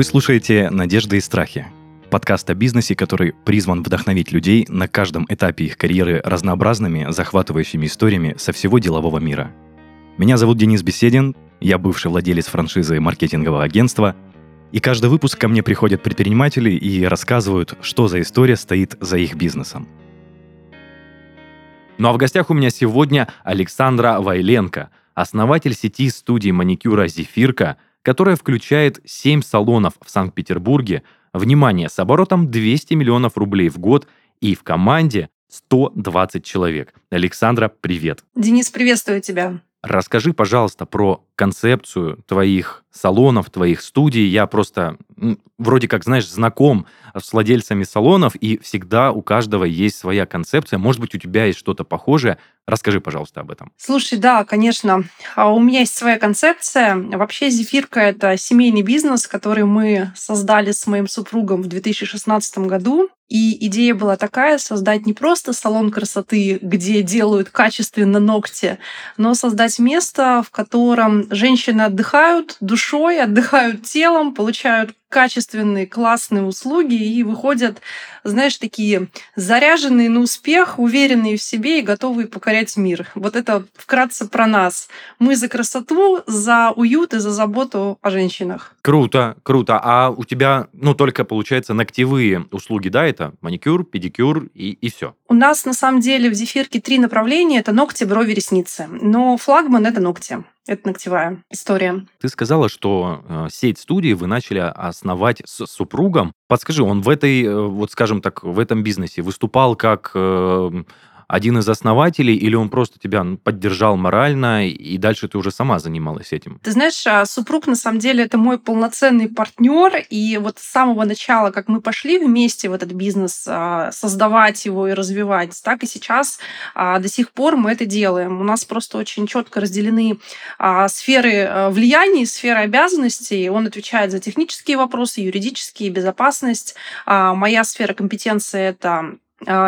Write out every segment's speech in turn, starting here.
Вы слушаете «Надежды и страхи» – подкаст о бизнесе, который призван вдохновить людей на каждом этапе их карьеры разнообразными, захватывающими историями со всего делового мира. Меня зовут Денис Беседин, я бывший владелец франшизы маркетингового агентства, и каждый выпуск ко мне приходят предприниматели и рассказывают, что за история стоит за их бизнесом. Ну а в гостях у меня сегодня Александра Вайленко, основатель сети студии маникюра «Зефирка», которая включает 7 салонов в Санкт-Петербурге, внимание, с оборотом 200 миллионов рублей в год и в команде 120 человек. Александра, привет. Денис, приветствую тебя. Расскажи, пожалуйста, про концепцию твоих салонов, твоих студий. Я просто вроде как, знаешь, знаком с владельцами салонов, и всегда у каждого есть своя концепция. Может быть, у тебя есть что-то похожее. Расскажи, пожалуйста, об этом. Слушай, да, конечно. А у меня есть своя концепция. Вообще, Зефирка — это семейный бизнес, который мы создали с моим супругом в 2016 году. И идея была такая — создать не просто салон красоты, где делают качественно ногти, но создать место, в котором женщины отдыхают душой, отдыхают телом, получают качественные, классные услуги и выходят, знаешь, такие заряженные на успех, уверенные в себе и готовые покорять мир. Вот это вкратце про нас. Мы за красоту, за уют и за заботу о женщинах. Круто, круто. А у тебя, ну, только, получается, ногтевые услуги, да, это маникюр, педикюр и, и все? У нас, на самом деле, в Зефирке три направления. Это ногти, брови, ресницы. Но флагман — это ногти. Это ногтевая история. Ты сказала, что э, сеть студии вы начали основать с супругом. Подскажи, он в этой, э, вот скажем так, в этом бизнесе выступал как э, один из основателей, или он просто тебя поддержал морально, и дальше ты уже сама занималась этим? Ты знаешь, а, супруг на самом деле это мой полноценный партнер, и вот с самого начала, как мы пошли вместе в этот бизнес, а, создавать его и развивать, так и сейчас а, до сих пор мы это делаем. У нас просто очень четко разделены сферы влияния, сферы обязанностей. Он отвечает за технические вопросы, юридические, безопасность. Моя сфера компетенции — это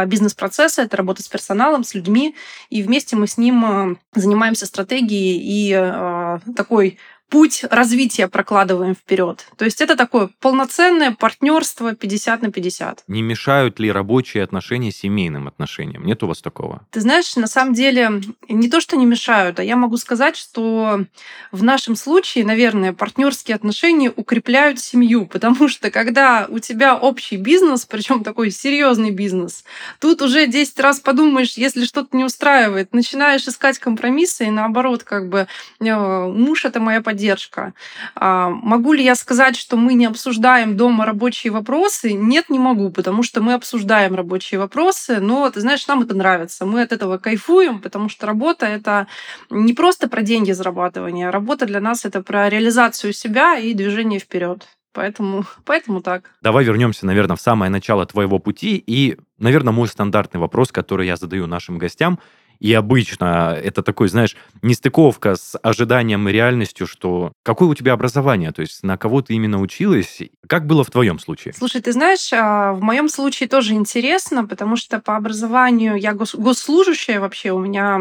бизнес-процессы, это работа с персоналом, с людьми, и вместе мы с ним а, занимаемся стратегией и а, такой путь развития прокладываем вперед. То есть это такое полноценное партнерство 50 на 50. Не мешают ли рабочие отношения семейным отношениям? Нет у вас такого? Ты знаешь, на самом деле не то, что не мешают, а я могу сказать, что в нашем случае, наверное, партнерские отношения укрепляют семью, потому что когда у тебя общий бизнес, причем такой серьезный бизнес, тут уже 10 раз подумаешь, если что-то не устраивает, начинаешь искать компромиссы, и наоборот, как бы э, муж это моя поддержка, поддержка. А, могу ли я сказать, что мы не обсуждаем дома рабочие вопросы? Нет, не могу, потому что мы обсуждаем рабочие вопросы, но, ты знаешь, нам это нравится. Мы от этого кайфуем, потому что работа — это не просто про деньги зарабатывания. Работа для нас — это про реализацию себя и движение вперед. Поэтому, поэтому так. Давай вернемся, наверное, в самое начало твоего пути. И, наверное, мой стандартный вопрос, который я задаю нашим гостям — и обычно это такой, знаешь, нестыковка с ожиданием и реальностью, что какое у тебя образование, то есть на кого ты именно училась, как было в твоем случае? Слушай, ты знаешь, а, в моем случае тоже интересно, потому что по образованию я гос госслужащая вообще, у меня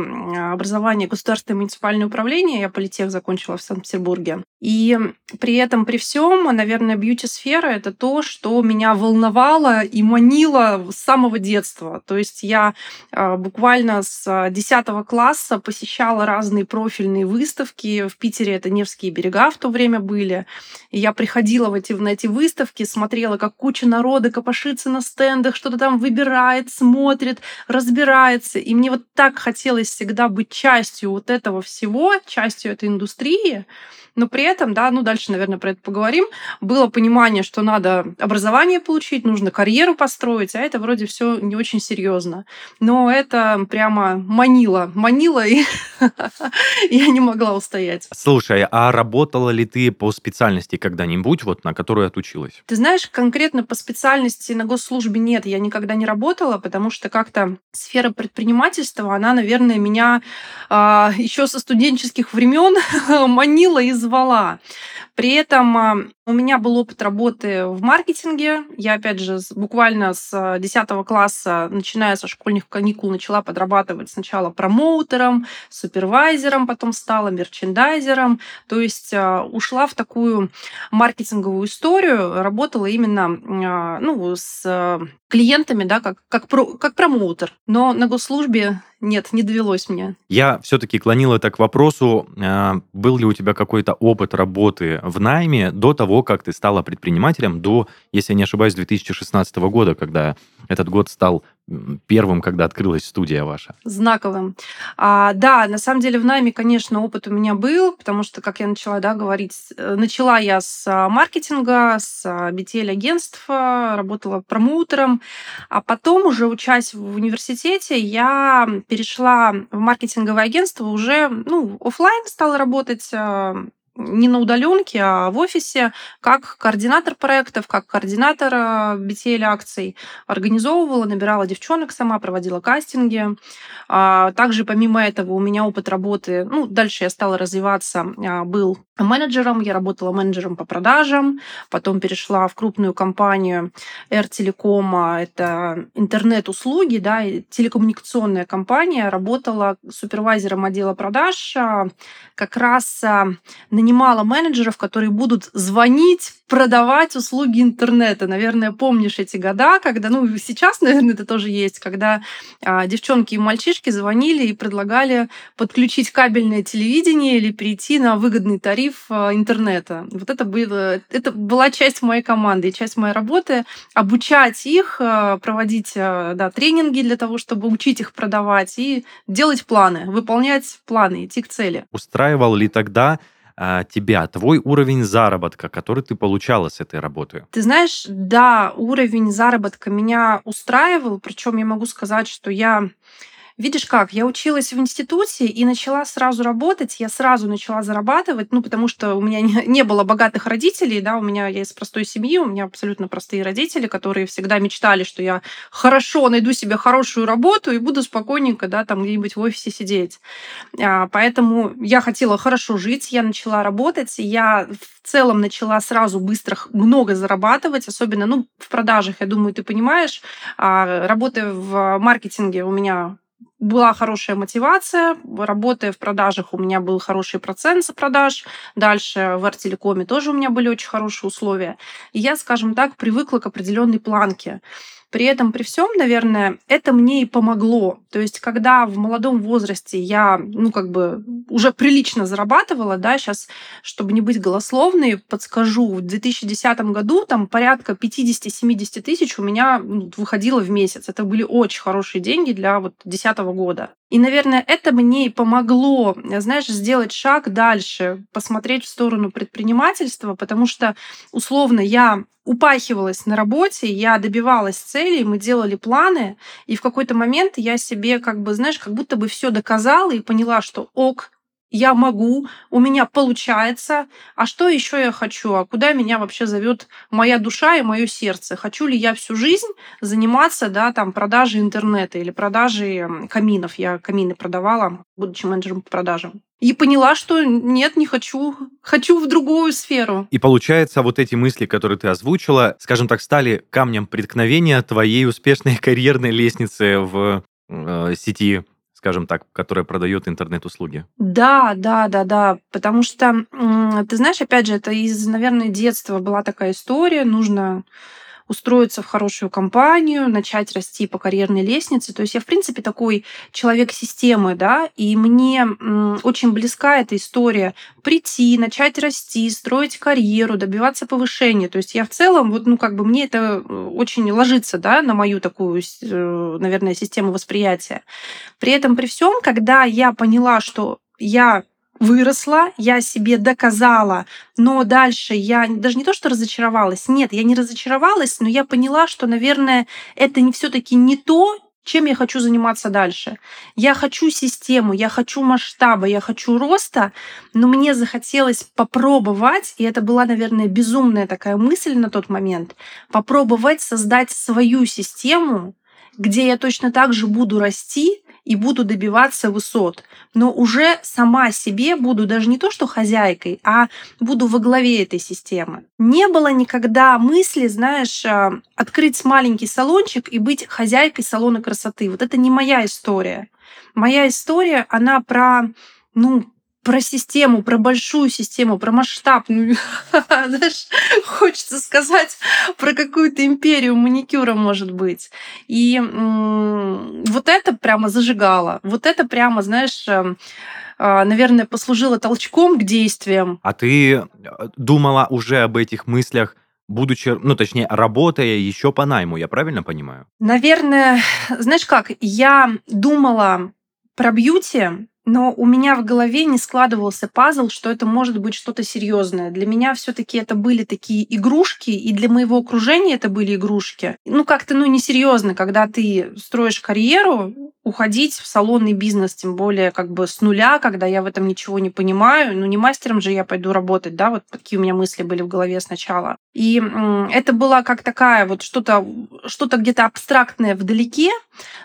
образование государственное муниципальное управление, я политех закончила в Санкт-Петербурге. И при этом, при всем, наверное, бьюти-сфера — это то, что меня волновало и манило с самого детства. То есть я а, буквально с 10 класса посещала разные профильные выставки. В Питере это Невские берега в то время были. И я приходила в эти, на эти выставки, смотрела, как куча народа копошится на стендах, что-то там выбирает, смотрит, разбирается. И мне вот так хотелось всегда быть частью вот этого всего, частью этой индустрии но при этом, да, ну дальше, наверное, про это поговорим, было понимание, что надо образование получить, нужно карьеру построить, а это вроде все не очень серьезно. Но это прямо манило, манило, и я не могла устоять. Слушай, а работала ли ты по специальности когда-нибудь, вот на которую отучилась? Ты знаешь, конкретно по специальности на госслужбе нет, я никогда не работала, потому что как-то сфера предпринимательства, она, наверное, меня а, еще со студенческих времен манила из звала. При этом а, у меня был опыт работы в маркетинге. Я, опять же, буквально с 10 класса, начиная со школьных каникул, начала подрабатывать сначала промоутером, супервайзером, потом стала мерчендайзером. То есть а, ушла в такую маркетинговую историю, работала именно а, ну, с клиентами, да, как, как, про, как промоутер. Но на госслужбе нет, не довелось мне. Я все-таки клонил это к вопросу, э, был ли у тебя какой-то опыт работы в найме до того, как ты стала предпринимателем, до, если я не ошибаюсь, 2016 года, когда этот год стал первым, когда открылась студия ваша? Знаковым. А, да, на самом деле в найме, конечно, опыт у меня был, потому что, как я начала да, говорить, э, начала я с а, маркетинга, с BTL-агентства, работала промоутером, а потом уже учась в университете, я перешла в маркетинговое агентство уже ну, офлайн стала работать, а, не на удаленке, а в офисе, как координатор проектов, как координатор BTL акций. Организовывала, набирала девчонок сама, проводила кастинги. А, также помимо этого у меня опыт работы, ну, дальше я стала развиваться, а, был менеджером, я работала менеджером по продажам, потом перешла в крупную компанию Air это интернет-услуги, да, телекоммуникационная компания, работала супервайзером отдела продаж, а, как раз нанимала менеджеров, которые будут звонить, продавать услуги интернета. Наверное, помнишь эти года, когда, ну, сейчас, наверное, это тоже есть, когда а, девчонки и мальчишки звонили и предлагали подключить кабельное телевидение или перейти на выгодный тариф а, интернета. Вот это, было, это была часть моей команды, часть моей работы обучать их, а, проводить а, да, тренинги для того, чтобы учить их продавать и делать планы, выполнять планы, идти к цели. Устраивал ли тогда а, тебя, твой уровень заработка, который ты получала с этой работы? Ты знаешь, да, уровень заработка меня устраивал, причем я могу сказать, что я Видишь как, я училась в институте и начала сразу работать, я сразу начала зарабатывать, ну, потому что у меня не, не было богатых родителей, да, у меня я из простой семьи, у меня абсолютно простые родители, которые всегда мечтали, что я хорошо найду себе хорошую работу и буду спокойненько, да, там где-нибудь в офисе сидеть. А, поэтому я хотела хорошо жить, я начала работать, я в целом начала сразу быстро много зарабатывать, особенно, ну, в продажах, я думаю, ты понимаешь, а, работая в маркетинге у меня была хорошая мотивация, работая в продажах у меня был хороший процент за продаж, дальше в Артелекоме тоже у меня были очень хорошие условия. И я, скажем так, привыкла к определенной планке. При этом, при всем, наверное, это мне и помогло. То есть, когда в молодом возрасте я, ну, как бы уже прилично зарабатывала, да, сейчас, чтобы не быть голословной, подскажу, в 2010 году там порядка 50-70 тысяч у меня ну, выходило в месяц. Это были очень хорошие деньги для вот 2010 года. И, наверное, это мне и помогло, знаешь, сделать шаг дальше, посмотреть в сторону предпринимательства, потому что, условно, я упахивалась на работе, я добивалась целей, мы делали планы, и в какой-то момент я себе как бы, знаешь, как будто бы все доказала и поняла, что ок, я могу, у меня получается, а что еще я хочу, а куда меня вообще зовет моя душа и мое сердце? Хочу ли я всю жизнь заниматься, да, там, продажей интернета или продажей каминов? Я камины продавала, будучи менеджером по продажам. И поняла, что нет, не хочу, хочу в другую сферу. И получается, вот эти мысли, которые ты озвучила, скажем так, стали камнем преткновения твоей успешной карьерной лестницы в э, сети скажем так, которая продает интернет-услуги. Да, да, да, да. Потому что, ты знаешь, опять же, это из, наверное, детства была такая история. Нужно устроиться в хорошую компанию, начать расти по карьерной лестнице. То есть я, в принципе, такой человек системы, да, и мне очень близка эта история прийти, начать расти, строить карьеру, добиваться повышения. То есть я в целом, вот, ну, как бы мне это э, очень ложится, да, на мою такую, э, наверное, систему восприятия. При этом, при всем, когда я поняла, что я выросла, я себе доказала, но дальше я даже не то, что разочаровалась, нет, я не разочаровалась, но я поняла, что, наверное, это не все-таки не то, чем я хочу заниматься дальше. Я хочу систему, я хочу масштаба, я хочу роста, но мне захотелось попробовать, и это была, наверное, безумная такая мысль на тот момент, попробовать создать свою систему, где я точно так же буду расти, и буду добиваться высот, но уже сама себе буду даже не то что хозяйкой, а буду во главе этой системы. Не было никогда мысли, знаешь, а, открыть маленький салончик и быть хозяйкой салона красоты. Вот это не моя история. Моя история, она про ну, про систему, про большую систему, про масштабную, знаешь, хочется сказать про какую-то империю маникюра, может быть. И вот это прямо зажигало. Вот это прямо, знаешь, эм, а, наверное, послужило толчком к действиям. А ты э, думала уже об этих мыслях будучи, ну, точнее, работая еще по найму, я правильно понимаю? Наверное, знаешь как, я думала про бьюти, но у меня в голове не складывался пазл, что это может быть что-то серьезное. Для меня все-таки это были такие игрушки, и для моего окружения это были игрушки. Ну, как-то, ну, несерьезно, когда ты строишь карьеру, уходить в салонный бизнес, тем более как бы с нуля, когда я в этом ничего не понимаю. Ну, не мастером же я пойду работать, да, вот такие у меня мысли были в голове сначала. И это было как такая вот что-то что где-то абстрактное вдалеке,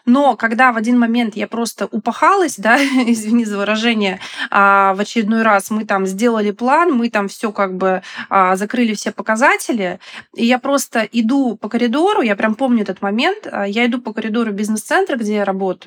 но когда в один момент я просто упахалась, да, извини за выражение, а, в очередной раз мы там сделали план, мы там все как бы а, закрыли все показатели, и я просто иду по коридору, я прям помню этот момент, а, я иду по коридору бизнес-центра, где я работаю,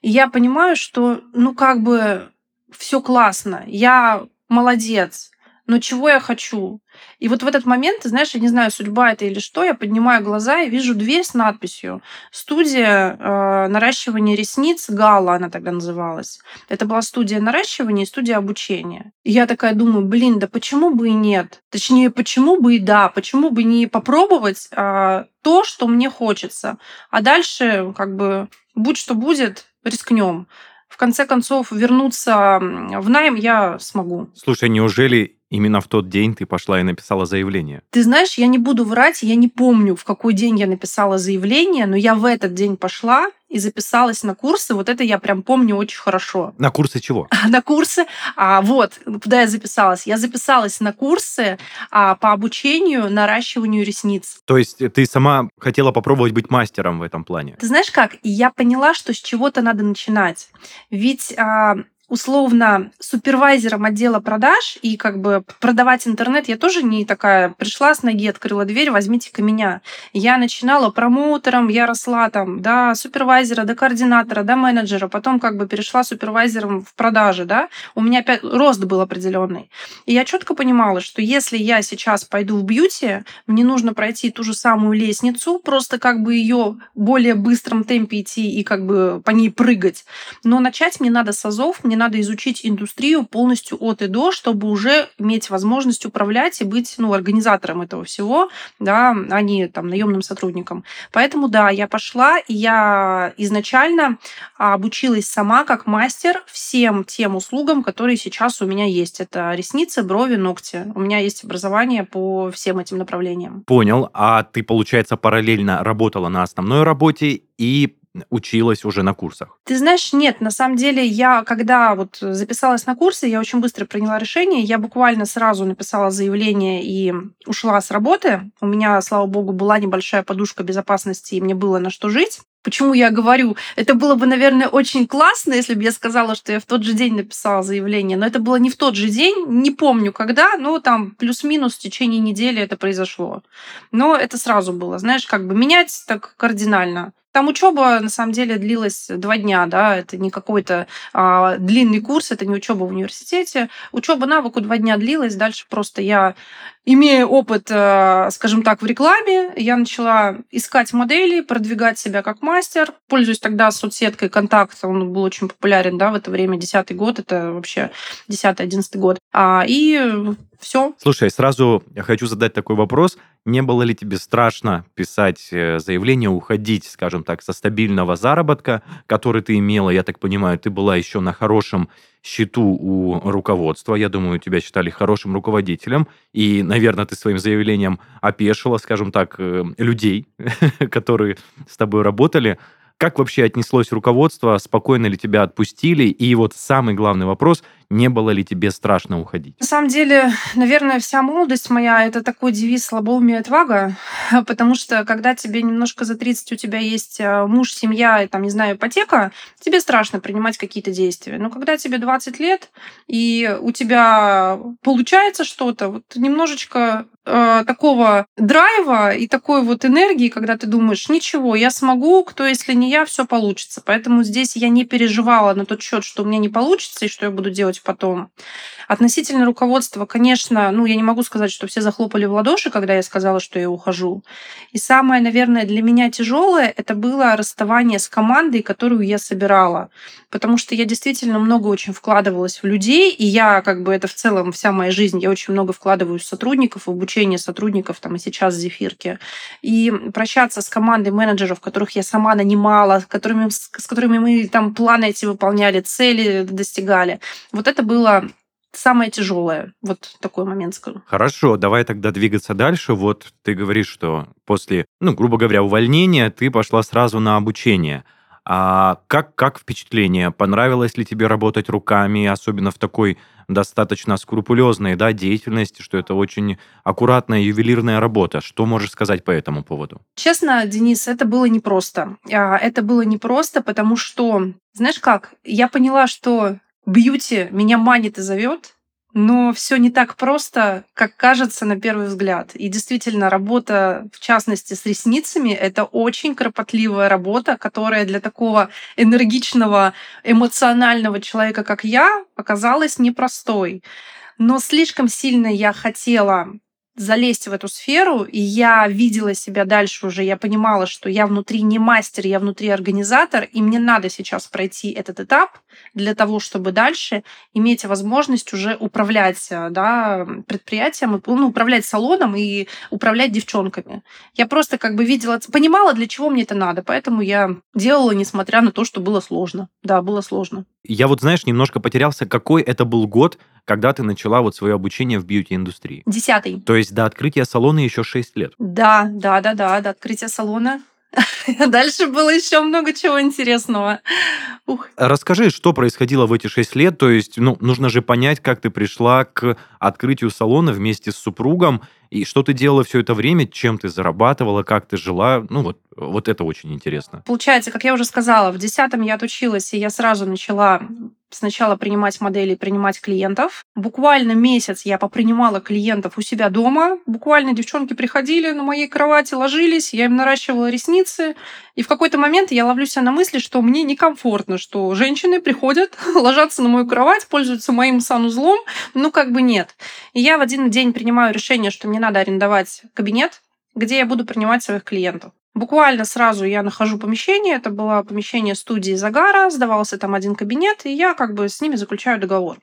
и я понимаю, что, ну, как бы все классно, я молодец, но чего я хочу? И вот в этот момент, ты знаешь, я не знаю, судьба это или что, я поднимаю глаза и вижу дверь с надписью «Студия э, наращивания ресниц Гала», она тогда называлась. Это была студия наращивания и студия обучения. И я такая думаю, блин, да почему бы и нет? Точнее, почему бы и да? Почему бы не попробовать э, то, что мне хочется? А дальше, как бы, будь что будет, рискнем в конце концов вернуться в найм я смогу. Слушай, неужели Именно в тот день ты пошла и написала заявление. Ты знаешь, я не буду врать, я не помню, в какой день я написала заявление, но я в этот день пошла и записалась на курсы. Вот это я прям помню очень хорошо. На курсы чего? на курсы. А, вот, куда я записалась. Я записалась на курсы а, по обучению наращиванию ресниц. То есть ты сама хотела попробовать быть мастером в этом плане? Ты знаешь как? И я поняла, что с чего-то надо начинать. Ведь а, условно супервайзером отдела продаж и как бы продавать интернет, я тоже не такая пришла с ноги, открыла дверь, возьмите-ка меня. Я начинала промоутером, я росла там до супервайзера, до координатора, до менеджера, потом как бы перешла супервайзером в продаже, да, у меня опять рост был определенный. И я четко понимала, что если я сейчас пойду в бьюти, мне нужно пройти ту же самую лестницу, просто как бы ее более быстром темпе идти и как бы по ней прыгать. Но начать мне надо с азов, мне надо изучить индустрию полностью от и до, чтобы уже иметь возможность управлять и быть ну, организатором этого всего, да, а не там наемным сотрудником. Поэтому да, я пошла, и я изначально обучилась сама как мастер всем тем услугам, которые сейчас у меня есть. Это ресницы, брови, ногти. У меня есть образование по всем этим направлениям. Понял. А ты, получается, параллельно работала на основной работе и училась уже на курсах? Ты знаешь, нет, на самом деле я, когда вот записалась на курсы, я очень быстро приняла решение, я буквально сразу написала заявление и ушла с работы. У меня, слава богу, была небольшая подушка безопасности, и мне было на что жить. Почему я говорю? Это было бы, наверное, очень классно, если бы я сказала, что я в тот же день написала заявление. Но это было не в тот же день, не помню когда, но там плюс-минус в течение недели это произошло. Но это сразу было, знаешь, как бы менять так кардинально. Там учеба на самом деле длилась два дня, да, это не какой-то а, длинный курс, это не учеба в университете. Учеба навыку два дня длилась, дальше просто я Имея опыт, э, скажем так, в рекламе, я начала искать модели, продвигать себя как мастер. Пользуюсь тогда соцсеткой «Контакт», он был очень популярен, да, в это время, десятый год, это вообще десятый-одиннадцатый год. А, и все. Слушай, сразу я хочу задать такой вопрос. Не было ли тебе страшно писать э, заявление, уходить, скажем так, со стабильного заработка, который ты имела? Я так понимаю, ты была еще на хорошем счету у руководства. Я думаю, тебя считали хорошим руководителем. И, наверное, ты своим заявлением опешила, скажем так, э, людей, которые с тобой работали. Как вообще отнеслось руководство? Спокойно ли тебя отпустили? И вот самый главный вопрос, не было ли тебе страшно уходить? На самом деле, наверное, вся молодость моя — это такой девиз «слабоумие отвага», потому что когда тебе немножко за 30, у тебя есть э, муж, семья, и, там, не знаю, ипотека, тебе страшно принимать какие-то действия. Но когда тебе 20 лет, и у тебя получается что-то, вот немножечко э, такого драйва и такой вот энергии, когда ты думаешь, ничего, я смогу, кто если не я, все получится. Поэтому здесь я не переживала на тот счет, что у меня не получится и что я буду делать потом. Относительно руководства, конечно, ну, я не могу сказать, что все захлопали в ладоши, когда я сказала, что я ухожу. И самое, наверное, для меня тяжелое это было расставание с командой, которую я собирала. Потому что я действительно много очень вкладывалась в людей, и я, как бы, это в целом вся моя жизнь, я очень много вкладываю в сотрудников, в обучение сотрудников, там, и сейчас в Зефирке. И прощаться с командой менеджеров, которых я сама нанимала, которыми, с которыми мы там планы эти выполняли, цели достигали, вот это было самое тяжелое. Вот такой момент скажу. Хорошо, давай тогда двигаться дальше. Вот ты говоришь, что после, ну, грубо говоря, увольнения ты пошла сразу на обучение. А как, как впечатление? Понравилось ли тебе работать руками, особенно в такой достаточно скрупулезной да, деятельности, что это очень аккуратная ювелирная работа? Что можешь сказать по этому поводу? Честно, Денис, это было непросто. А, это было непросто, потому что, знаешь как, я поняла, что бьюти меня манит и зовет, но все не так просто, как кажется на первый взгляд. И действительно, работа, в частности, с ресницами, это очень кропотливая работа, которая для такого энергичного, эмоционального человека, как я, оказалась непростой. Но слишком сильно я хотела залезть в эту сферу, и я видела себя дальше уже, я понимала, что я внутри не мастер, я внутри организатор, и мне надо сейчас пройти этот этап для того, чтобы дальше иметь возможность уже управлять э, да, предприятием, ну, управлять салоном и управлять девчонками. Я просто как бы видела, понимала, для чего мне это надо, поэтому я делала, несмотря на то, что было сложно. Да, было сложно. Я вот, знаешь, немножко потерялся, какой это был год, когда ты начала вот свое обучение в бьюти-индустрии? Десятый. То есть до открытия салона еще 6 лет? Да, да, да, да, до открытия салона Дальше было еще много чего интересного. Ух. Расскажи, что происходило в эти шесть лет. То есть, ну, нужно же понять, как ты пришла к открытию салона вместе с супругом, и что ты делала все это время, чем ты зарабатывала, как ты жила. Ну, вот, вот это очень интересно. Получается, как я уже сказала, в десятом я отучилась, и я сразу начала сначала принимать модели, принимать клиентов. Буквально месяц я попринимала клиентов у себя дома. Буквально девчонки приходили на моей кровати, ложились, я им наращивала ресницы. И в какой-то момент я ловлю себя на мысли, что мне некомфортно, что женщины приходят, ложатся на мою кровать, пользуются моим санузлом. Ну, как бы нет. И я в один день принимаю решение, что мне надо арендовать кабинет, где я буду принимать своих клиентов. Буквально сразу я нахожу помещение. Это было помещение студии Загара. Сдавался там один кабинет, и я как бы с ними заключаю договор.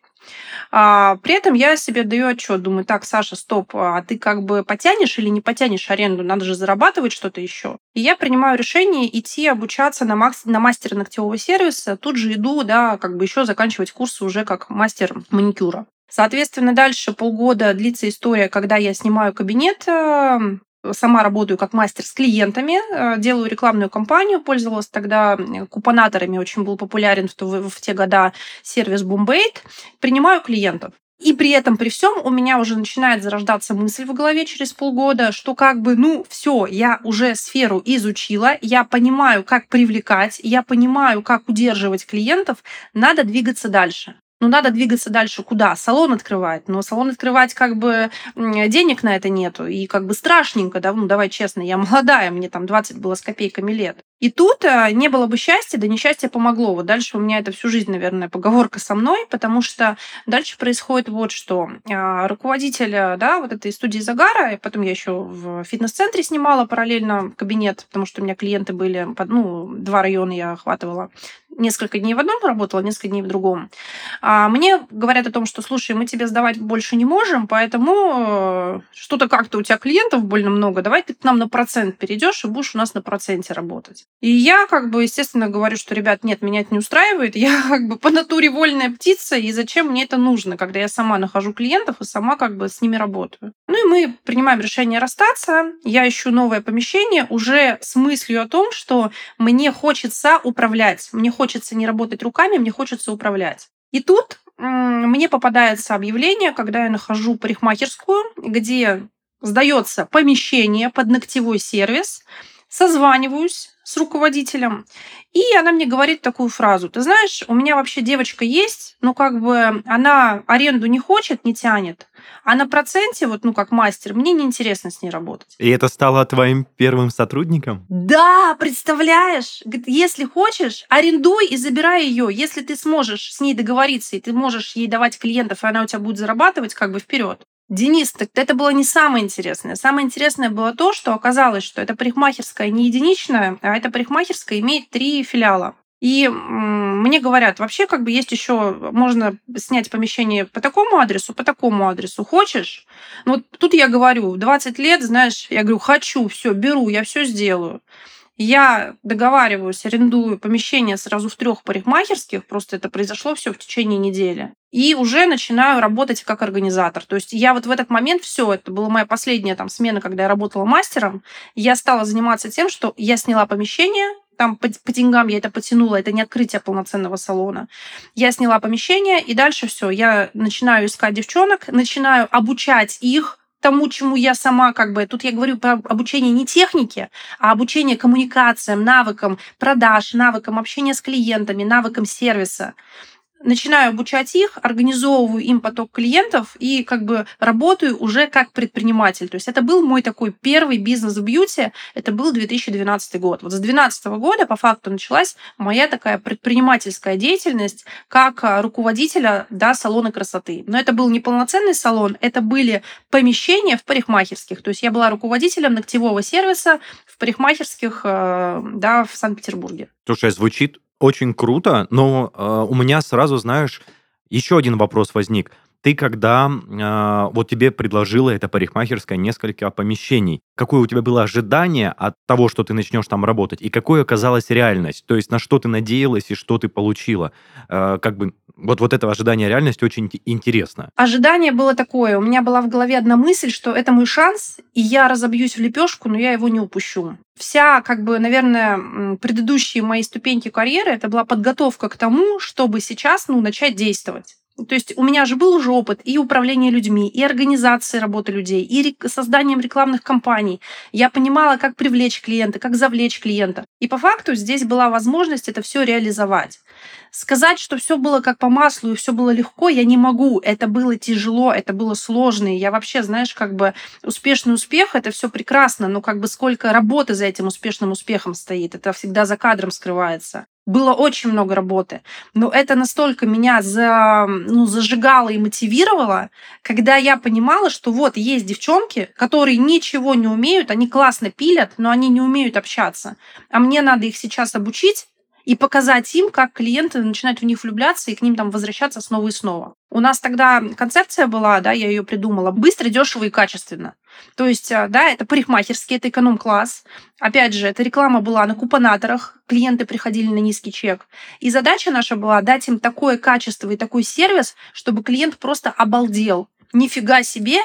А, при этом я себе даю отчет, думаю, так, Саша, стоп, а ты как бы потянешь или не потянешь аренду? Надо же зарабатывать что-то еще. И я принимаю решение идти обучаться на, макс... на мастера ногтевого сервиса. Тут же иду, да, как бы еще заканчивать курсы уже как мастер маникюра. Соответственно, дальше полгода длится история, когда я снимаю кабинет, э, сама работаю как мастер с клиентами, э, делаю рекламную кампанию, пользовалась тогда купонаторами, очень был популярен в, в те года сервис Boombait, принимаю клиентов. И при этом, при всем, у меня уже начинает зарождаться мысль в голове через полгода, что как бы, ну, все, я уже сферу изучила, я понимаю, как привлекать, я понимаю, как удерживать клиентов, надо двигаться дальше ну, надо двигаться дальше куда? Салон открывать. Но салон открывать как бы денег на это нету. И как бы страшненько, да, ну, давай честно, я молодая, мне там 20 было с копейками лет. И тут э, не было бы счастья, да несчастье помогло. Вот дальше у меня это всю жизнь, наверное, поговорка со мной, потому что дальше происходит вот что. А, руководитель, да, вот этой студии Загара, и потом я еще в фитнес-центре снимала параллельно кабинет, потому что у меня клиенты были, ну, два района я охватывала несколько дней в одном работала, несколько дней в другом. А мне говорят о том, что, слушай, мы тебе сдавать больше не можем, поэтому э, что-то как-то у тебя клиентов больно много, давай ты к нам на процент перейдешь и будешь у нас на проценте работать. И я как бы, естественно, говорю, что, ребят, нет, меня это не устраивает, я как бы по натуре вольная птица, и зачем мне это нужно, когда я сама нахожу клиентов и сама как бы с ними работаю. Ну и мы принимаем решение расстаться, я ищу новое помещение уже с мыслью о том, что мне хочется управлять, мне хочется не работать руками, мне хочется управлять. И тут мне попадается объявление, когда я нахожу парикмахерскую, где сдается помещение под ногтевой сервис, созваниваюсь с руководителем, и она мне говорит такую фразу. Ты знаешь, у меня вообще девочка есть, но как бы она аренду не хочет, не тянет, а на проценте, вот, ну, как мастер, мне неинтересно с ней работать. И это стало твоим первым сотрудником? Да, представляешь? Говорит, если хочешь, арендуй и забирай ее. Если ты сможешь с ней договориться, и ты можешь ей давать клиентов, и она у тебя будет зарабатывать, как бы вперед. Денис, так это было не самое интересное. Самое интересное было то, что оказалось, что эта парикмахерская не единичная, а эта парикмахерская имеет три филиала. И мне говорят, вообще как бы есть еще, можно снять помещение по такому адресу, по такому адресу. Хочешь? Ну, вот тут я говорю, 20 лет, знаешь, я говорю, хочу, все, беру, я все сделаю. Я договариваюсь, арендую помещение сразу в трех парикмахерских, просто это произошло все в течение недели. И уже начинаю работать как организатор. То есть я вот в этот момент все, это была моя последняя там смена, когда я работала мастером, я стала заниматься тем, что я сняла помещение, там по, по деньгам я это потянула, это не открытие полноценного салона. Я сняла помещение, и дальше все, я начинаю искать девчонок, начинаю обучать их тому, чему я сама как бы... Тут я говорю про обучение не технике, а обучение коммуникациям, навыкам продаж, навыкам общения с клиентами, навыкам сервиса начинаю обучать их, организовываю им поток клиентов и как бы работаю уже как предприниматель. То есть это был мой такой первый бизнес в бьюти, это был 2012 год. Вот с 2012 года по факту началась моя такая предпринимательская деятельность как а, руководителя да, салона красоты. Но это был не полноценный салон, это были помещения в парикмахерских. То есть я была руководителем ногтевого сервиса в парикмахерских э, да, в Санкт-Петербурге. Слушай, звучит очень круто, но э, у меня сразу, знаешь, еще один вопрос возник. Ты когда э, вот тебе предложила эта парикмахерская несколько помещений, какое у тебя было ожидание от того, что ты начнешь там работать, и какой оказалась реальность? То есть на что ты надеялась и что ты получила? Э, как бы вот, вот это ожидание реальности очень интересно. Ожидание было такое. У меня была в голове одна мысль, что это мой шанс, и я разобьюсь в лепешку, но я его не упущу. Вся, как бы, наверное, предыдущие мои ступеньки карьеры, это была подготовка к тому, чтобы сейчас, ну, начать действовать. То есть у меня же был уже опыт и управления людьми, и организации работы людей, и созданием рекламных кампаний. Я понимала, как привлечь клиента, как завлечь клиента. И по факту здесь была возможность это все реализовать. Сказать, что все было как по маслу и все было легко, я не могу. Это было тяжело, это было сложно. И я вообще, знаешь, как бы успешный успех это все прекрасно, но как бы сколько работы за этим успешным успехом стоит, это всегда за кадром скрывается было очень много работы, но это настолько меня за, ну, зажигало и мотивировало, когда я понимала, что вот есть девчонки, которые ничего не умеют, они классно пилят, но они не умеют общаться, а мне надо их сейчас обучить, и показать им, как клиенты начинают в них влюбляться и к ним там возвращаться снова и снова. У нас тогда концепция была, да, я ее придумала, быстро, дешево и качественно. То есть, а, да, это парикмахерский, это эконом-класс. Опять же, эта реклама была на купонаторах, клиенты приходили на низкий чек. И задача наша была дать им такое качество и такой сервис, чтобы клиент просто обалдел. Нифига себе,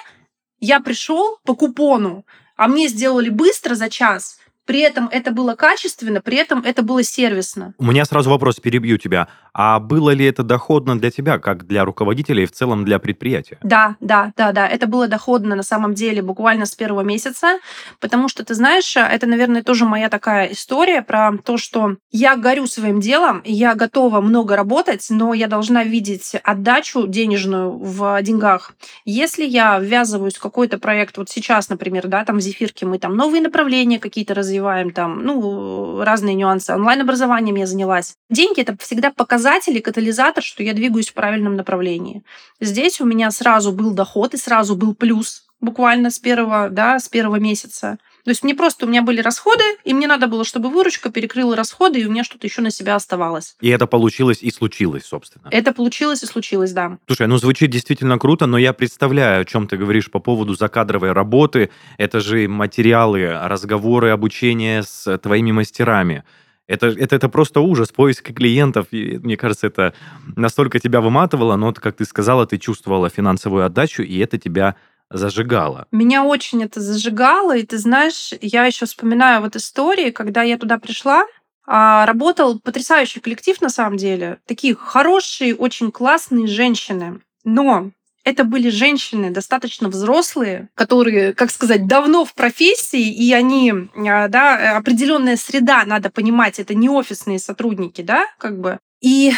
я пришел по купону, а мне сделали быстро за час, при этом это было качественно, при этом это было сервисно. У меня сразу вопрос, перебью тебя. А было ли это доходно для тебя, как для руководителя и в целом для предприятия? Да, да, да, да. Это было доходно на самом деле буквально с первого месяца, потому что, ты знаешь, это, наверное, тоже моя такая история про то, что я горю своим делом, я готова много работать, но я должна видеть отдачу денежную в деньгах. Если я ввязываюсь в какой-то проект, вот сейчас, например, да, там в Зефирке мы там новые направления какие-то развиваем, развиваем там, ну, разные нюансы. Онлайн-образованием я занялась. Деньги — это всегда показатель и катализатор, что я двигаюсь в правильном направлении. Здесь у меня сразу был доход и сразу был плюс буквально с первого, да, с первого месяца. То есть мне просто, у меня были расходы, и мне надо было, чтобы выручка перекрыла расходы, и у меня что-то еще на себя оставалось. И это получилось и случилось, собственно. Это получилось и случилось, да. Слушай, ну звучит действительно круто, но я представляю, о чем ты говоришь по поводу закадровой работы. Это же материалы, разговоры, обучение с твоими мастерами. Это, это, это просто ужас, поиск клиентов. И, мне кажется, это настолько тебя выматывало, но, как ты сказала, ты чувствовала финансовую отдачу, и это тебя зажигало. Меня очень это зажигало, и ты знаешь, я еще вспоминаю вот истории, когда я туда пришла, А, работал потрясающий коллектив на самом деле. Такие хорошие, очень классные женщины. Но это были женщины достаточно взрослые, которые, как сказать, давно в профессии, и они, а, да, определенная среда, надо понимать, это не офисные сотрудники, да, как бы. И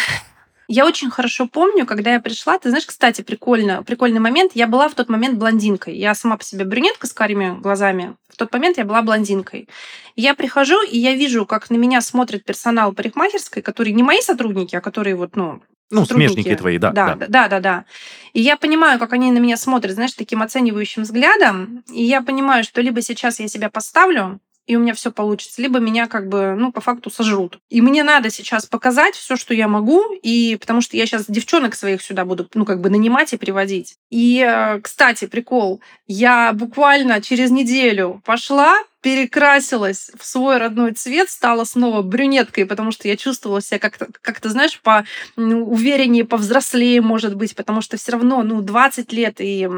я очень хорошо помню, когда я пришла, ты знаешь, кстати, прикольно, прикольный момент, я была в тот момент блондинкой. Я сама по себе брюнетка с карими глазами. В тот момент я была блондинкой. Я прихожу, и я вижу, как на меня смотрит персонал парикмахерской, которые не мои сотрудники, а которые вот, ну, ну, смежники твои, да, да. Да, да, да, да. И я понимаю, как они на меня смотрят, знаешь, таким оценивающим взглядом. И я понимаю, что либо сейчас я себя поставлю, и у меня все получится, либо меня как бы, ну, по факту сожрут. И мне надо сейчас показать все, что я могу, и потому что я сейчас девчонок своих сюда буду, ну, как бы нанимать и приводить. И, э, кстати, прикол, я буквально через неделю пошла, перекрасилась в свой родной цвет, стала снова брюнеткой, потому что я чувствовала себя как-то, как то знаешь, по ну, увереннее, повзрослее, может быть, потому что все равно, ну, 20 лет и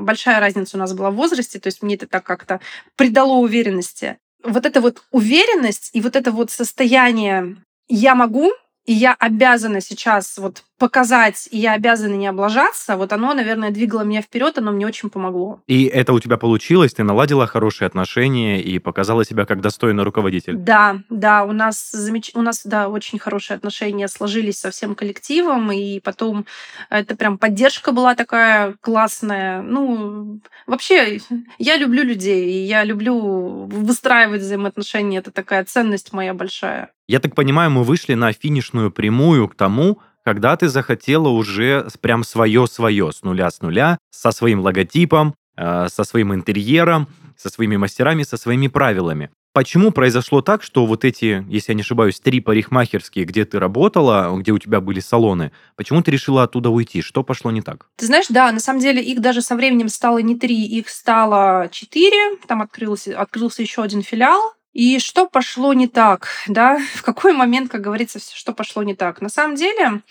большая разница у нас была в возрасте, то есть мне это так как-то придало уверенности. Вот эта вот уверенность и вот это вот состояние «я могу», и я обязана сейчас вот показать, и я обязана не облажаться, вот оно, наверное, двигало меня вперед, оно мне очень помогло. И это у тебя получилось, ты наладила хорошие отношения и показала себя как достойный руководитель. Да, да, у нас замеч... у нас, да, очень хорошие отношения сложились со всем коллективом, и потом это прям поддержка была такая классная. Ну, вообще, я люблю людей, и я люблю выстраивать взаимоотношения, это такая ценность моя большая. Я так понимаю, мы вышли на финишную прямую к тому, когда ты захотела уже прям свое-свое, с нуля с нуля, со своим логотипом, э, со своим интерьером, со своими мастерами, со своими правилами. Почему произошло так, что вот эти, если я не ошибаюсь, три парикмахерские, где ты работала, где у тебя были салоны, почему ты решила оттуда уйти? Что пошло не так? Ты знаешь, да, на самом деле их даже со временем стало не три, их стало четыре. Там открылся, открылся еще один филиал. И что пошло не так, да? В какой момент, как говорится, что пошло не так? На самом деле,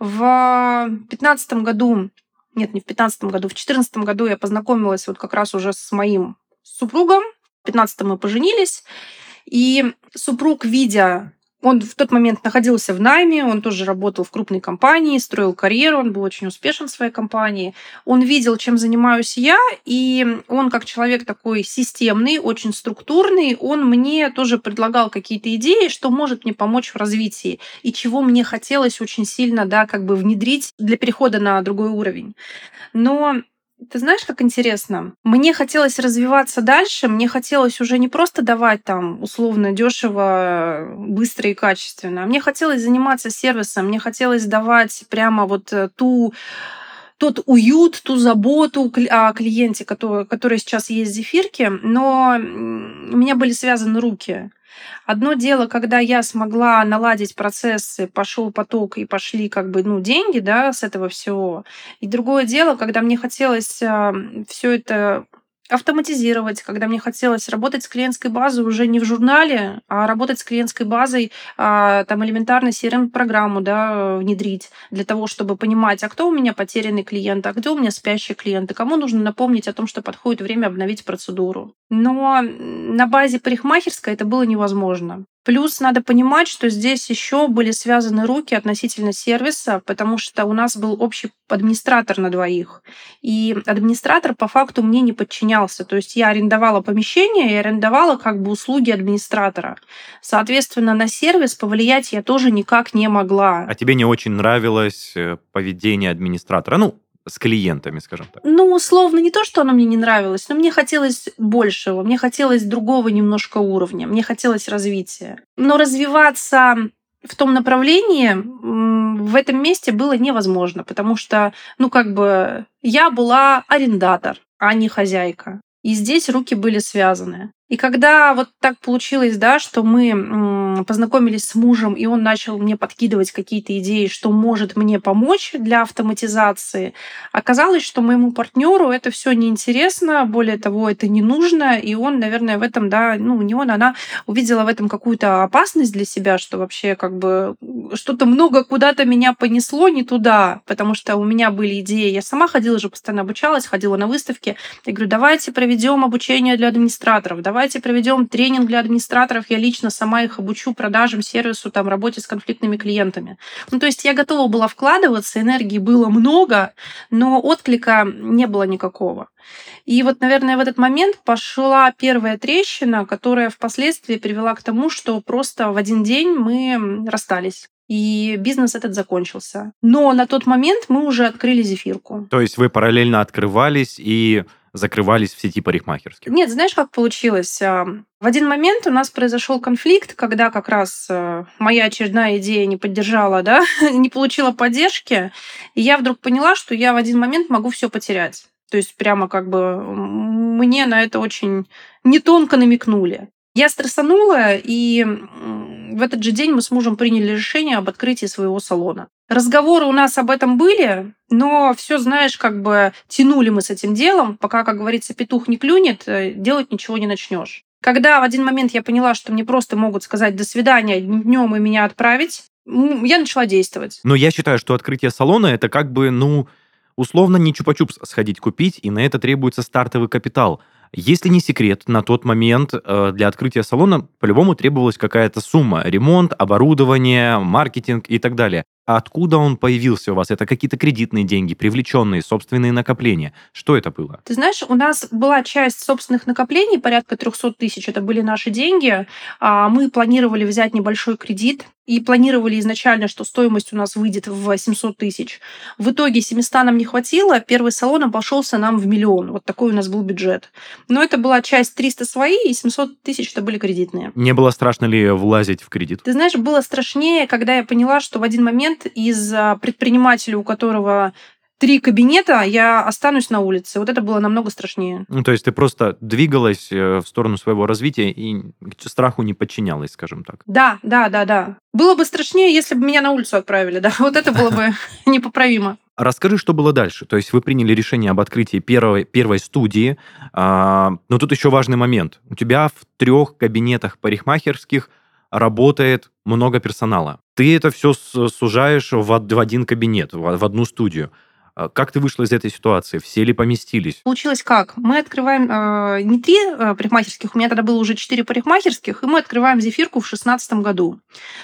в пятнадцатом году, нет, не в пятнадцатом году, в четырнадцатом году я познакомилась вот как раз уже с моим супругом. В пятнадцатом мы поженились. И супруг, видя он в тот момент находился в найме, он тоже работал в крупной компании, строил карьеру, он был очень успешен в своей компании. Он видел, чем занимаюсь я, и он как человек такой системный, очень структурный, он мне тоже предлагал какие-то идеи, что может мне помочь в развитии, и чего мне хотелось очень сильно, да, как бы внедрить для перехода на другой уровень. Но ты знаешь, как интересно? Мне хотелось развиваться дальше, мне хотелось уже не просто давать там условно дешево, быстро и качественно, а мне хотелось заниматься сервисом, мне хотелось давать прямо вот э, ту тот уют, ту заботу о клиенте, который, который сейчас есть в Зефирке, но у меня были связаны руки. Одно дело, когда я смогла наладить процессы, пошел поток и пошли как бы ну, деньги да, с этого всего. И другое дело, когда мне хотелось все это автоматизировать, когда мне хотелось работать с клиентской базой уже не в журнале, а работать с клиентской базой, а, там элементарно CRM-программу да, внедрить для того, чтобы понимать, а кто у меня потерянный клиент, а где у меня спящие клиенты, кому нужно напомнить о том, что подходит время обновить процедуру. Но на базе парикмахерской это было невозможно. Плюс надо понимать, что здесь еще были связаны руки относительно сервиса, потому что у нас был общий администратор на двоих. И администратор по факту мне не подчинялся. То есть я арендовала помещение и арендовала как бы услуги администратора. Соответственно, на сервис повлиять я тоже никак не могла. А тебе не очень нравилось э, поведение администратора? Ну, с клиентами, скажем так? Ну, условно, не то, что оно мне не нравилось, но мне хотелось большего, мне хотелось другого немножко уровня, мне хотелось развития. Но развиваться в том направлении в этом месте было невозможно, потому что, ну, как бы я была арендатор, а не хозяйка. И здесь руки были связаны. И когда вот так получилось, да, что мы познакомились с мужем, и он начал мне подкидывать какие-то идеи, что может мне помочь для автоматизации, оказалось, что моему партнеру это все неинтересно, более того, это не нужно, и он, наверное, в этом, да, ну, у него она увидела в этом какую-то опасность для себя, что вообще как бы что-то много куда-то меня понесло не туда, потому что у меня были идеи, я сама ходила же, постоянно обучалась, ходила на выставки, я говорю, давайте проведем обучение для администраторов, давайте давайте проведем тренинг для администраторов, я лично сама их обучу, продажам, сервису, там, работе с конфликтными клиентами. Ну, то есть я готова была вкладываться, энергии было много, но отклика не было никакого. И вот, наверное, в этот момент пошла первая трещина, которая впоследствии привела к тому, что просто в один день мы расстались и бизнес этот закончился. Но на тот момент мы уже открыли зефирку. То есть вы параллельно открывались и закрывались в сети парикмахерских? Нет, знаешь, как получилось? В один момент у нас произошел конфликт, когда как раз э, моя очередная идея не поддержала, да, не получила поддержки, и я вдруг поняла, что я в один момент могу все потерять. То есть прямо как бы мне на это очень не тонко намекнули. Я стрессанула, и в этот же день мы с мужем приняли решение об открытии своего салона. Разговоры у нас об этом были, но все, знаешь, как бы тянули мы с этим делом, пока, как говорится, петух не клюнет, э, делать ничего не начнешь. Когда в один момент я поняла, что мне просто могут сказать «до свидания» днем и меня отправить, я начала действовать. Но я считаю, что открытие салона это как бы, ну, условно не чупа-чупс сходить купить, и на это требуется стартовый капитал. Если не секрет, на тот момент э, для открытия салона по-любому требовалась какая-то сумма. Ремонт, оборудование, маркетинг и так далее. Откуда он появился у вас? Это какие-то кредитные деньги, привлеченные, собственные накопления? Что это было? Ты знаешь, у нас была часть собственных накоплений, порядка 300 тысяч, это были наши деньги. А мы планировали взять небольшой кредит и планировали изначально, что стоимость у нас выйдет в 700 тысяч. В итоге 700 нам не хватило, первый салон обошелся нам в миллион. Вот такой у нас был бюджет. Но это была часть 300 свои, и 700 тысяч это были кредитные. Не было страшно ли влазить в кредит? Ты знаешь, было страшнее, когда я поняла, что в один момент из а, предпринимателя, у которого три кабинета, я останусь на улице. Вот это было намного страшнее. Ну, то есть ты просто двигалась э, в сторону своего развития и страху не подчинялась, скажем так. Да, да, да, да. Было бы страшнее, если бы меня на улицу отправили, да. Вот это было бы непоправимо. Расскажи, что было дальше. То есть вы приняли решение об открытии первой, первой студии, а, но тут еще важный момент. У тебя в трех кабинетах парикмахерских работает много персонала. Ты это все сужаешь в один кабинет, в одну студию. А как ты вышла из этой ситуации? Все ли поместились? Получилось как? Мы открываем э, не три э, парикмахерских, у меня тогда было уже четыре парикмахерских, и мы открываем зефирку в шестнадцатом году.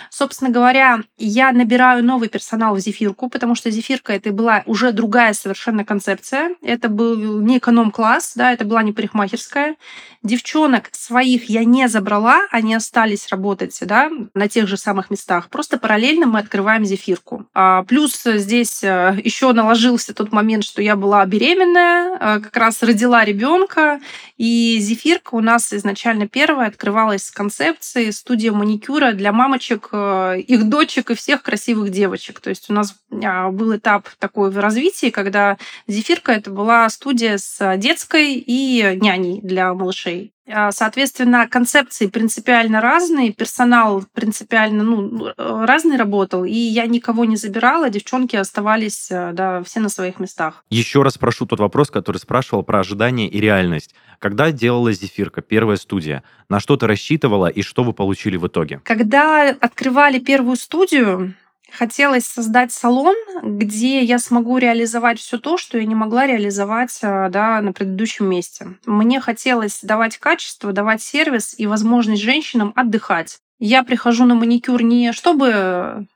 Собственно говоря, я набираю новый персонал в зефирку, потому что зефирка это была уже другая совершенно концепция. Это был не эконом-класс, да, это была не парикмахерская. Девчонок своих я не забрала, они остались работать да, на тех же самых местах. Просто параллельно мы открываем зефирку. А, плюс здесь еще наложился тот момент, что я была беременная, э, как раз родила ребенка, и зефирка у нас изначально первая открывалась с концепцией студия маникюра для мамочек, э, их дочек и всех красивых девочек. То есть у нас а, был этап такой в развитии, когда зефирка это была студия с детской и няней для малышей. А, соответственно, концепции принципиально разные, персонал принципиально ну, разный работал, и я никого не забирала, девчонки оставались э, да, все на своих местах. Еще раз прошу тот вопрос, который спрашивал про ожидания и реальность. Когда делала «Зефирка», первая студия, на что ты рассчитывала и что вы получили в итоге? Когда открывали первую студию, Хотелось создать салон, где я смогу реализовать все то, что я не могла реализовать э, да, на предыдущем месте. Мне хотелось давать качество, давать сервис и возможность женщинам отдыхать. Я прихожу на маникюр не чтобы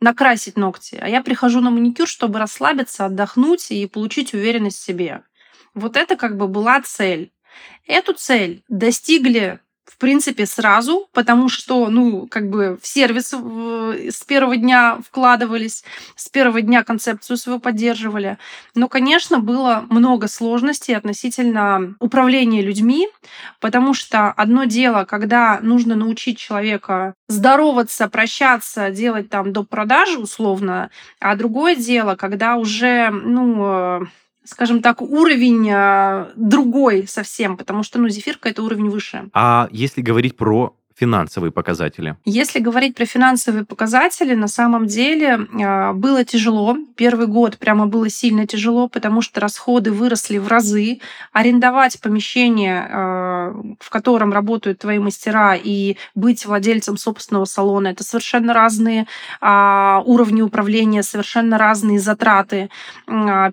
накрасить ногти, а я прихожу на маникюр, чтобы расслабиться, отдохнуть и получить уверенность в себе. Вот это как бы была цель. Эту цель достигли в принципе, сразу, потому что, ну, как бы в сервис с первого дня вкладывались, с первого дня концепцию свою поддерживали. Но, конечно, было много сложностей относительно управления людьми, потому что одно дело, когда нужно научить человека здороваться, прощаться, делать там до продажи условно, а другое дело, когда уже, ну, скажем так, уровень а, другой совсем, потому что, ну, зефирка — это уровень выше. А если говорить про финансовые показатели? Если говорить про финансовые показатели, на самом деле а, было тяжело. Первый год прямо было сильно тяжело, потому что расходы выросли в разы. Арендовать помещение, а, в котором работают твои мастера, и быть владельцем собственного салона, это совершенно разные а, уровни управления, совершенно разные затраты.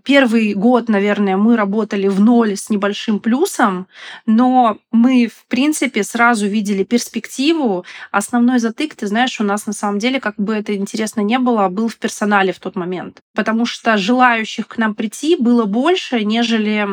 Первый год, наверное, мы работали в ноль с небольшим плюсом, но мы, в принципе, сразу видели перспективу коллективу. Основной затык, ты знаешь, у нас на самом деле, как бы это интересно не было, был в персонале в тот момент. Потому что желающих к нам прийти было больше, нежели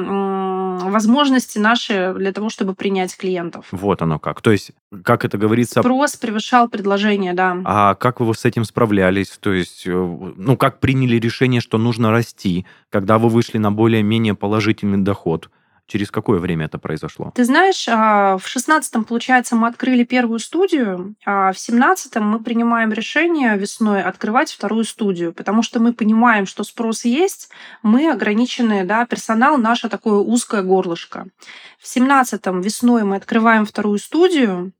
возможности наши для того, чтобы принять клиентов. Вот оно как. То есть, как это говорится... Спрос превышал предложение, да. А как вы с этим справлялись? То есть, э, ну, как приняли решение, что нужно расти, когда вы вышли на более-менее положительный доход? Через какое время это произошло? Ты знаешь, а, в шестнадцатом, получается, мы открыли первую студию, а в семнадцатом мы принимаем решение весной открывать вторую студию, потому что мы понимаем, что спрос есть, мы ограничены, да, персонал наше такое узкое горлышко. В семнадцатом весной мы открываем вторую студию,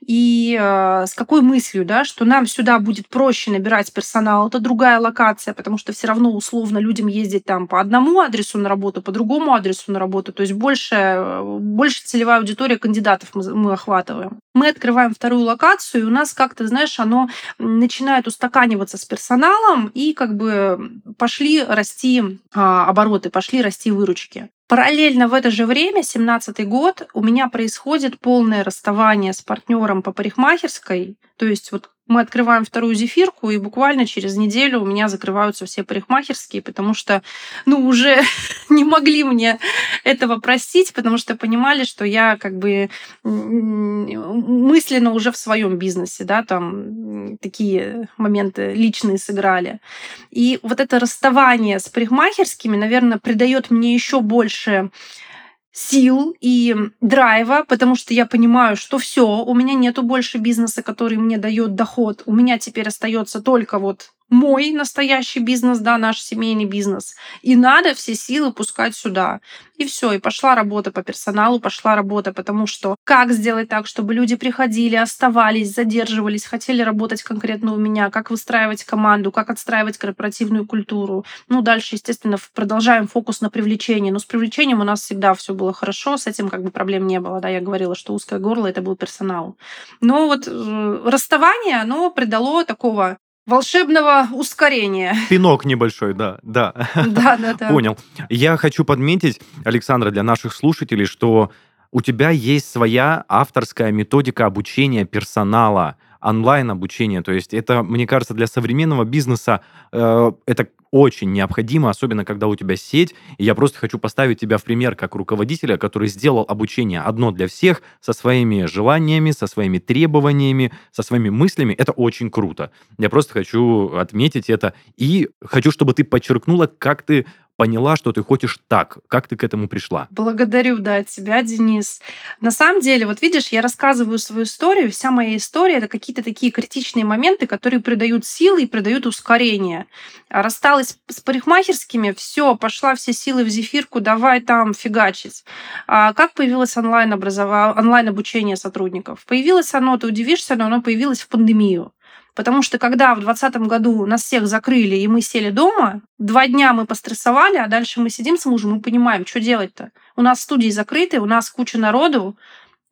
и э, с какой мыслью, да, что нам сюда будет проще набирать персонал, это другая локация, потому что все равно условно людям ездить там по одному адресу на работу, по другому адресу на работу, то есть больше, э, больше целевая аудитория кандидатов мы, мы охватываем. Мы открываем вторую локацию, и у нас как-то, знаешь, оно начинает устаканиваться с персоналом, и как бы пошли расти а, обороты, пошли расти выручки. Параллельно в это же время, 17 год, у меня происходит полное расставание с партнером по парикмахерской. То есть вот мы открываем вторую зефирку, и буквально через неделю у меня закрываются все парикмахерские, потому что, ну, уже не могли мне этого простить, потому что понимали, что я как бы мысленно уже в своем бизнесе, да, там такие моменты личные сыграли. И вот это расставание с парикмахерскими, наверное, придает мне еще больше сил и драйва, потому что я понимаю, что все, у меня нету больше бизнеса, который мне дает доход. У меня теперь остается только вот мой настоящий бизнес, да, наш семейный бизнес. И надо все силы пускать сюда. И все, и пошла работа по персоналу, пошла работа, потому что как сделать так, чтобы люди приходили, оставались, задерживались, хотели работать конкретно у меня, как выстраивать команду, как отстраивать корпоративную культуру. Ну, дальше, естественно, продолжаем фокус на привлечение. Но с привлечением у нас всегда все было хорошо, с этим как бы проблем не было. Да, я говорила, что узкое горло это был персонал. Но вот э, расставание, оно придало такого волшебного ускорения. Пинок небольшой, да, да. Да, да, да. Понял. Я хочу подметить, Александра, для наших слушателей, что у тебя есть своя авторская методика обучения персонала, онлайн-обучение. То есть это, мне кажется, для современного бизнеса э, это очень необходимо, особенно когда у тебя сеть. И я просто хочу поставить тебя в пример как руководителя, который сделал обучение одно для всех, со своими желаниями, со своими требованиями, со своими мыслями. Это очень круто. Я просто хочу отметить это. И хочу, чтобы ты подчеркнула, как ты поняла, что ты хочешь так? Как ты к этому пришла? Благодарю, да, тебя, Денис. На самом деле, вот видишь, я рассказываю свою историю, вся моя история — это какие-то такие критичные моменты, которые придают силы и придают ускорение. Рассталась с парикмахерскими, все, пошла все силы в зефирку, давай там фигачить. А как появилось онлайн-образование, онлайн-обучение сотрудников? Появилось оно, ты удивишься, но оно появилось в пандемию. Потому что когда в 2020 году нас всех закрыли, и мы сели дома, два дня мы пострессовали, а дальше мы сидим с мужем и понимаем, что делать-то. У нас студии закрыты, у нас куча народу,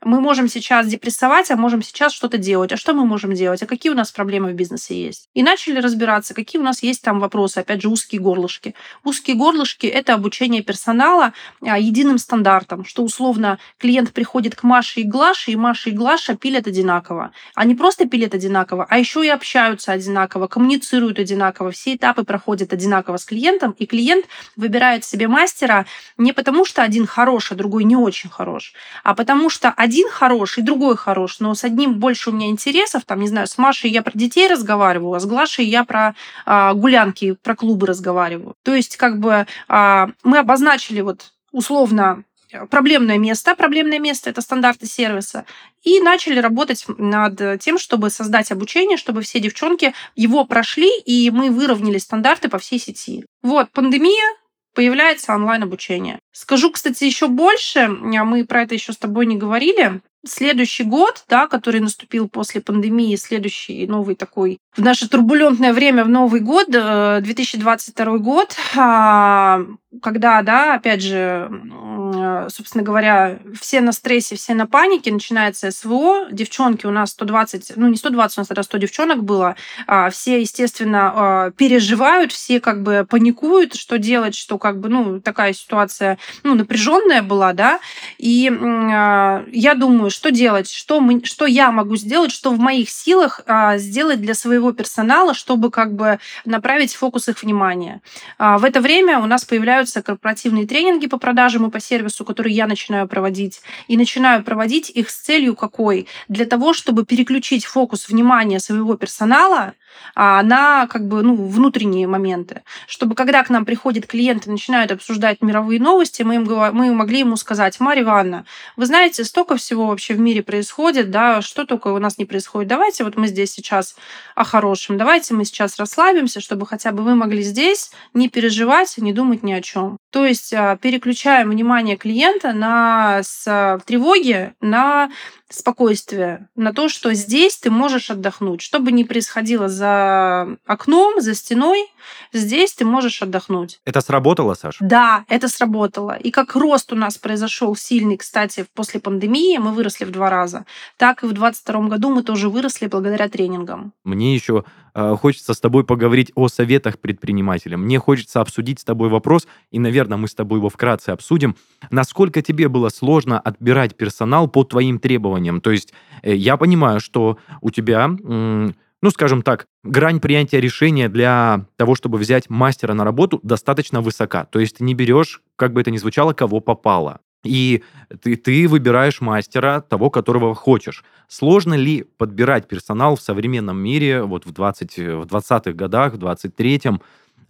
мы можем сейчас депрессовать, а можем сейчас что-то делать. А что мы можем делать? А какие у нас проблемы в бизнесе есть? И начали разбираться, какие у нас есть там вопросы. Опять же, узкие горлышки. Узкие горлышки — это обучение персонала а, единым стандартом, что условно клиент приходит к Маше и Глаше, и Маша и Глаша пилят одинаково. Они просто пилят одинаково, а еще и общаются одинаково, коммуницируют одинаково, все этапы проходят одинаково с клиентом, и клиент выбирает себе мастера не потому, что один хорош, а другой не очень хорош, а потому что один один хороший, другой хорош, но с одним больше у меня интересов, там, не знаю, с Машей я про детей разговариваю, а с Глашей я про а, гулянки, про клубы разговариваю. То есть, как бы а, мы обозначили вот условно проблемное место. Проблемное место — это стандарты сервиса. И начали работать над тем, чтобы создать обучение, чтобы все девчонки его прошли, и мы выровняли стандарты по всей сети. Вот, пандемия, появляется онлайн-обучение. Скажу, кстати, еще больше, а мы про это еще с тобой не говорили. Следующий год, да, который наступил после пандемии, следующий новый такой в наше турбулентное время в Новый год, 2022 э, год, а, когда, да, опять же, собственно говоря, все на стрессе, все на панике, начинается СВО, девчонки у нас 120, ну не 120, у нас тогда 100 девчонок было, а, все, естественно, а, переживают, все как бы паникуют, что делать, что как бы, ну, такая ситуация, ну, напряженная была, да, и я думаю, что делать, что, мы, что я могу сделать, что в моих силах сделать для своего персонала, чтобы как бы направить фокус их внимания. В это время у нас появляются корпоративные тренинги по продажам и по сервису, которые я начинаю проводить. И начинаю проводить их с целью какой? Для того, чтобы переключить фокус внимания своего персонала а, на как бы, ну, внутренние моменты. Чтобы когда к нам приходят клиенты и начинают обсуждать мировые новости, мы, им, мы могли ему сказать, Марья Ивановна, вы знаете, столько всего вообще в мире происходит, да, что только у нас не происходит. Давайте вот мы здесь сейчас хорошем, давайте мы сейчас расслабимся, чтобы хотя бы вы могли здесь не переживать, не думать ни о чем. То есть а, переключаем внимание клиента на с тревоги на спокойствие, на то, что здесь ты можешь отдохнуть. Что бы ни происходило за окном, за стеной, здесь ты можешь отдохнуть. Это сработало, Саша? Да, это сработало. И как рост у нас произошел сильный, кстати, после пандемии, мы выросли в два раза, так и в 2022 году мы тоже выросли благодаря тренингам. Мне еще хочется с тобой поговорить о советах предпринимателям. Мне хочется обсудить с тобой вопрос, и, наверное, мы с тобой его вкратце обсудим. Насколько тебе было сложно отбирать персонал по твоим требованиям? То есть э, я понимаю, что у тебя... Ну, скажем так, грань принятия решения для того, чтобы взять мастера на работу, достаточно высока. То есть ты не берешь, как бы это ни звучало, кого попало. И ты, ты выбираешь мастера, того, которого хочешь. Сложно ли подбирать персонал в современном мире, вот в, 20, в 20-х годах, в 23-м,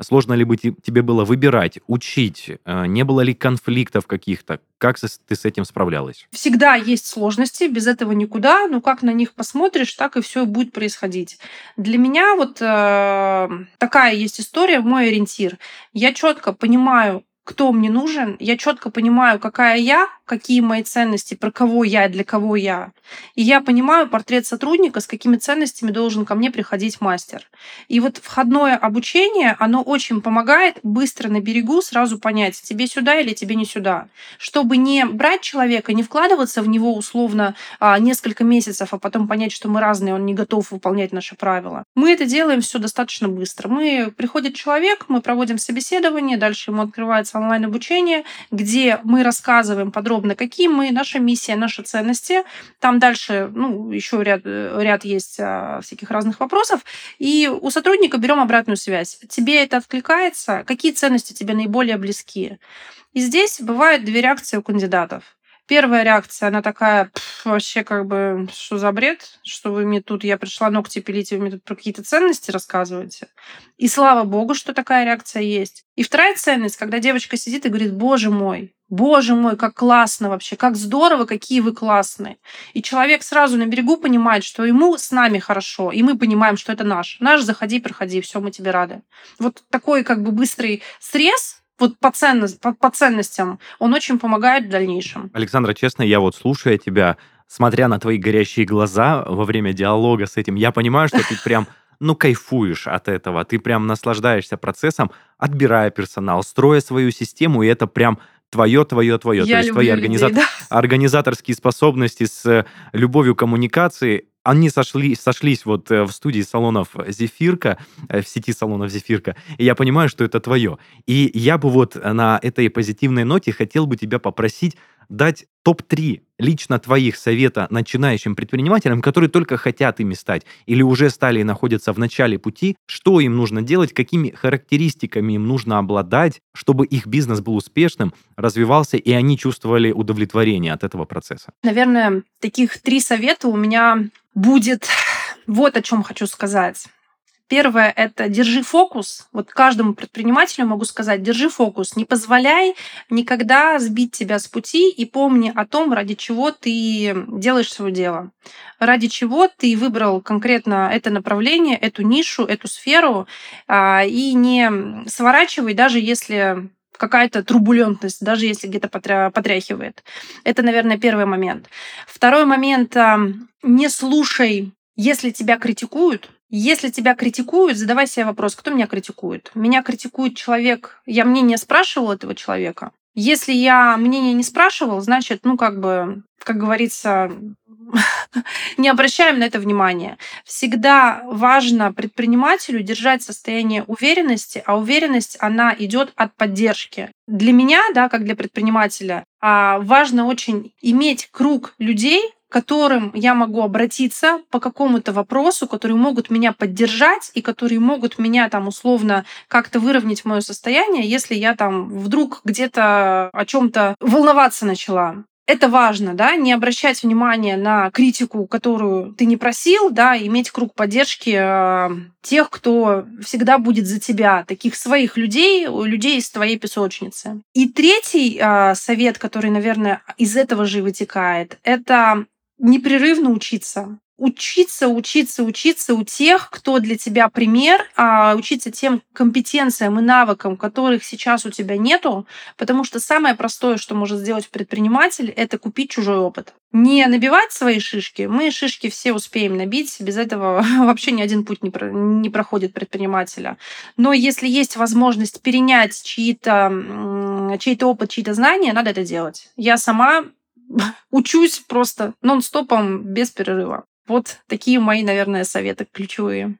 Сложно ли бы тебе было выбирать, учить? Э, не было ли конфликтов каких-то? Как ты с этим справлялась? Всегда есть сложности, без этого никуда. Но как на них посмотришь, так и все будет происходить. Для меня вот э, такая есть история, мой ориентир. Я четко понимаю, кто мне нужен, я четко понимаю, какая я, какие мои ценности, про кого я, для кого я. И я понимаю портрет сотрудника, с какими ценностями должен ко мне приходить мастер. И вот входное обучение, оно очень помогает быстро на берегу сразу понять, тебе сюда или тебе не сюда. Чтобы не брать человека, не вкладываться в него условно а, несколько месяцев, а потом понять, что мы разные, он не готов выполнять наши правила. Мы это делаем все достаточно быстро. Мы приходит человек, мы проводим собеседование, дальше ему открывается онлайн-обучение, где мы рассказываем подробно, какие мы, наша миссия, наши ценности. Там дальше, ну, еще ряд, ряд есть а, всяких разных вопросов. И у сотрудника берем обратную связь. Тебе это откликается? Какие ценности тебе наиболее близки? И здесь бывают две реакции у кандидатов. Первая реакция, она такая, вообще как бы, что за бред, что вы мне тут, я пришла ногти пилить, вы мне тут про какие-то ценности рассказываете. И слава богу, что такая реакция есть. И вторая ценность, когда девочка сидит и говорит, боже мой, боже мой, как классно вообще, как здорово, какие вы классные. И человек сразу на берегу понимает, что ему с нами хорошо, и мы понимаем, что это наш. Наш, заходи, проходи, все, мы тебе рады. Вот такой как бы быстрый срез, вот по, ценность, по, по ценностям, он очень помогает в дальнейшем. Александра, честно, я вот слушая тебя, смотря на твои горящие глаза во время диалога с этим, я понимаю, что ты прям ну, кайфуешь от этого, ты прям наслаждаешься процессом, отбирая персонал, строя свою систему, и это прям твое, твое, твое. Я То есть твои организа... да. организаторские способности с э, любовью коммуникации, они сошли, сошлись вот э, в студии салонов «Зефирка», э, в сети салонов «Зефирка», и я понимаю, что это твое. И я бы вот на этой позитивной ноте хотел бы тебя попросить дать топ-3 лично твоих совета начинающим предпринимателям, которые только хотят ими стать или уже стали и находятся в начале пути, что им нужно делать, какими характеристиками им нужно обладать, чтобы их бизнес был успешным, развивался, и они чувствовали удовлетворение от этого процесса? Наверное, таких три совета у меня будет. Вот о чем хочу сказать. Первое – это держи фокус. Вот каждому предпринимателю могу сказать, держи фокус. Не позволяй никогда сбить тебя с пути и помни о том, ради чего ты делаешь свое дело. Ради чего ты выбрал конкретно это направление, эту нишу, эту сферу. А, и не сворачивай, даже если какая-то турбулентность, даже если где-то потряхивает. Это, наверное, первый момент. Второй момент. Не слушай, если тебя критикуют, Если тебя критикуют, задавай себе вопрос, кто меня критикует. Меня критикует человек, я мнение спрашивал этого человека. Если я мнение не спрашивал, значит, ну, как бы, как говорится, не обращаем на это внимания. Всегда важно предпринимателю держать состояние уверенности, а уверенность, она идет от поддержки. Для меня, да, как для предпринимателя, а, важно очень иметь круг людей, которым я могу обратиться по какому-то вопросу, которые могут меня поддержать и которые могут меня там условно как-то выровнять мое состояние, если я там вдруг где-то о чем-то волноваться начала это важно, да, не обращать внимания на критику, которую ты не просил, да, иметь круг поддержки э, тех, кто всегда будет за тебя, таких своих людей, людей из твоей песочницы. И третий э, совет, который, наверное, из этого же вытекает, это непрерывно учиться учиться, учиться, учиться у тех, кто для тебя пример, а учиться тем компетенциям и навыкам, которых сейчас у тебя нету, потому что самое простое, что может сделать предприниматель, это купить чужой опыт. Не набивать свои шишки, мы шишки все успеем набить, без этого вообще ни один путь не, про, не проходит предпринимателя. Но если есть возможность перенять чьи-то чей-то опыт, чьи-то знания, надо это делать. Я сама учусь просто нон-стопом без перерыва. Вот такие мои, наверное, советы ключевые.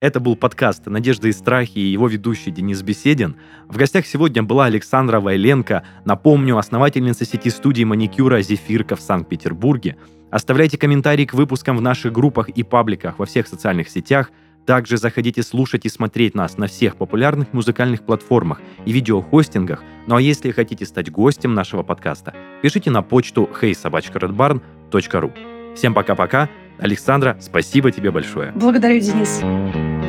Это был подкаст «Надежда и страхи» и его ведущий Денис Беседин. В гостях сегодня была Александра Вайленко, напомню, основательница сети студии маникюра «Зефирка» в Санкт-Петербурге. Оставляйте комментарии к выпускам в наших группах и пабликах во всех социальных сетях – также заходите слушать и смотреть нас на всех популярных музыкальных платформах и видеохостингах. Ну а если хотите стать гостем нашего подкаста, пишите на почту heysobachkaredbarn.ru. Всем пока-пока. Александра, спасибо тебе большое. Благодарю, Денис.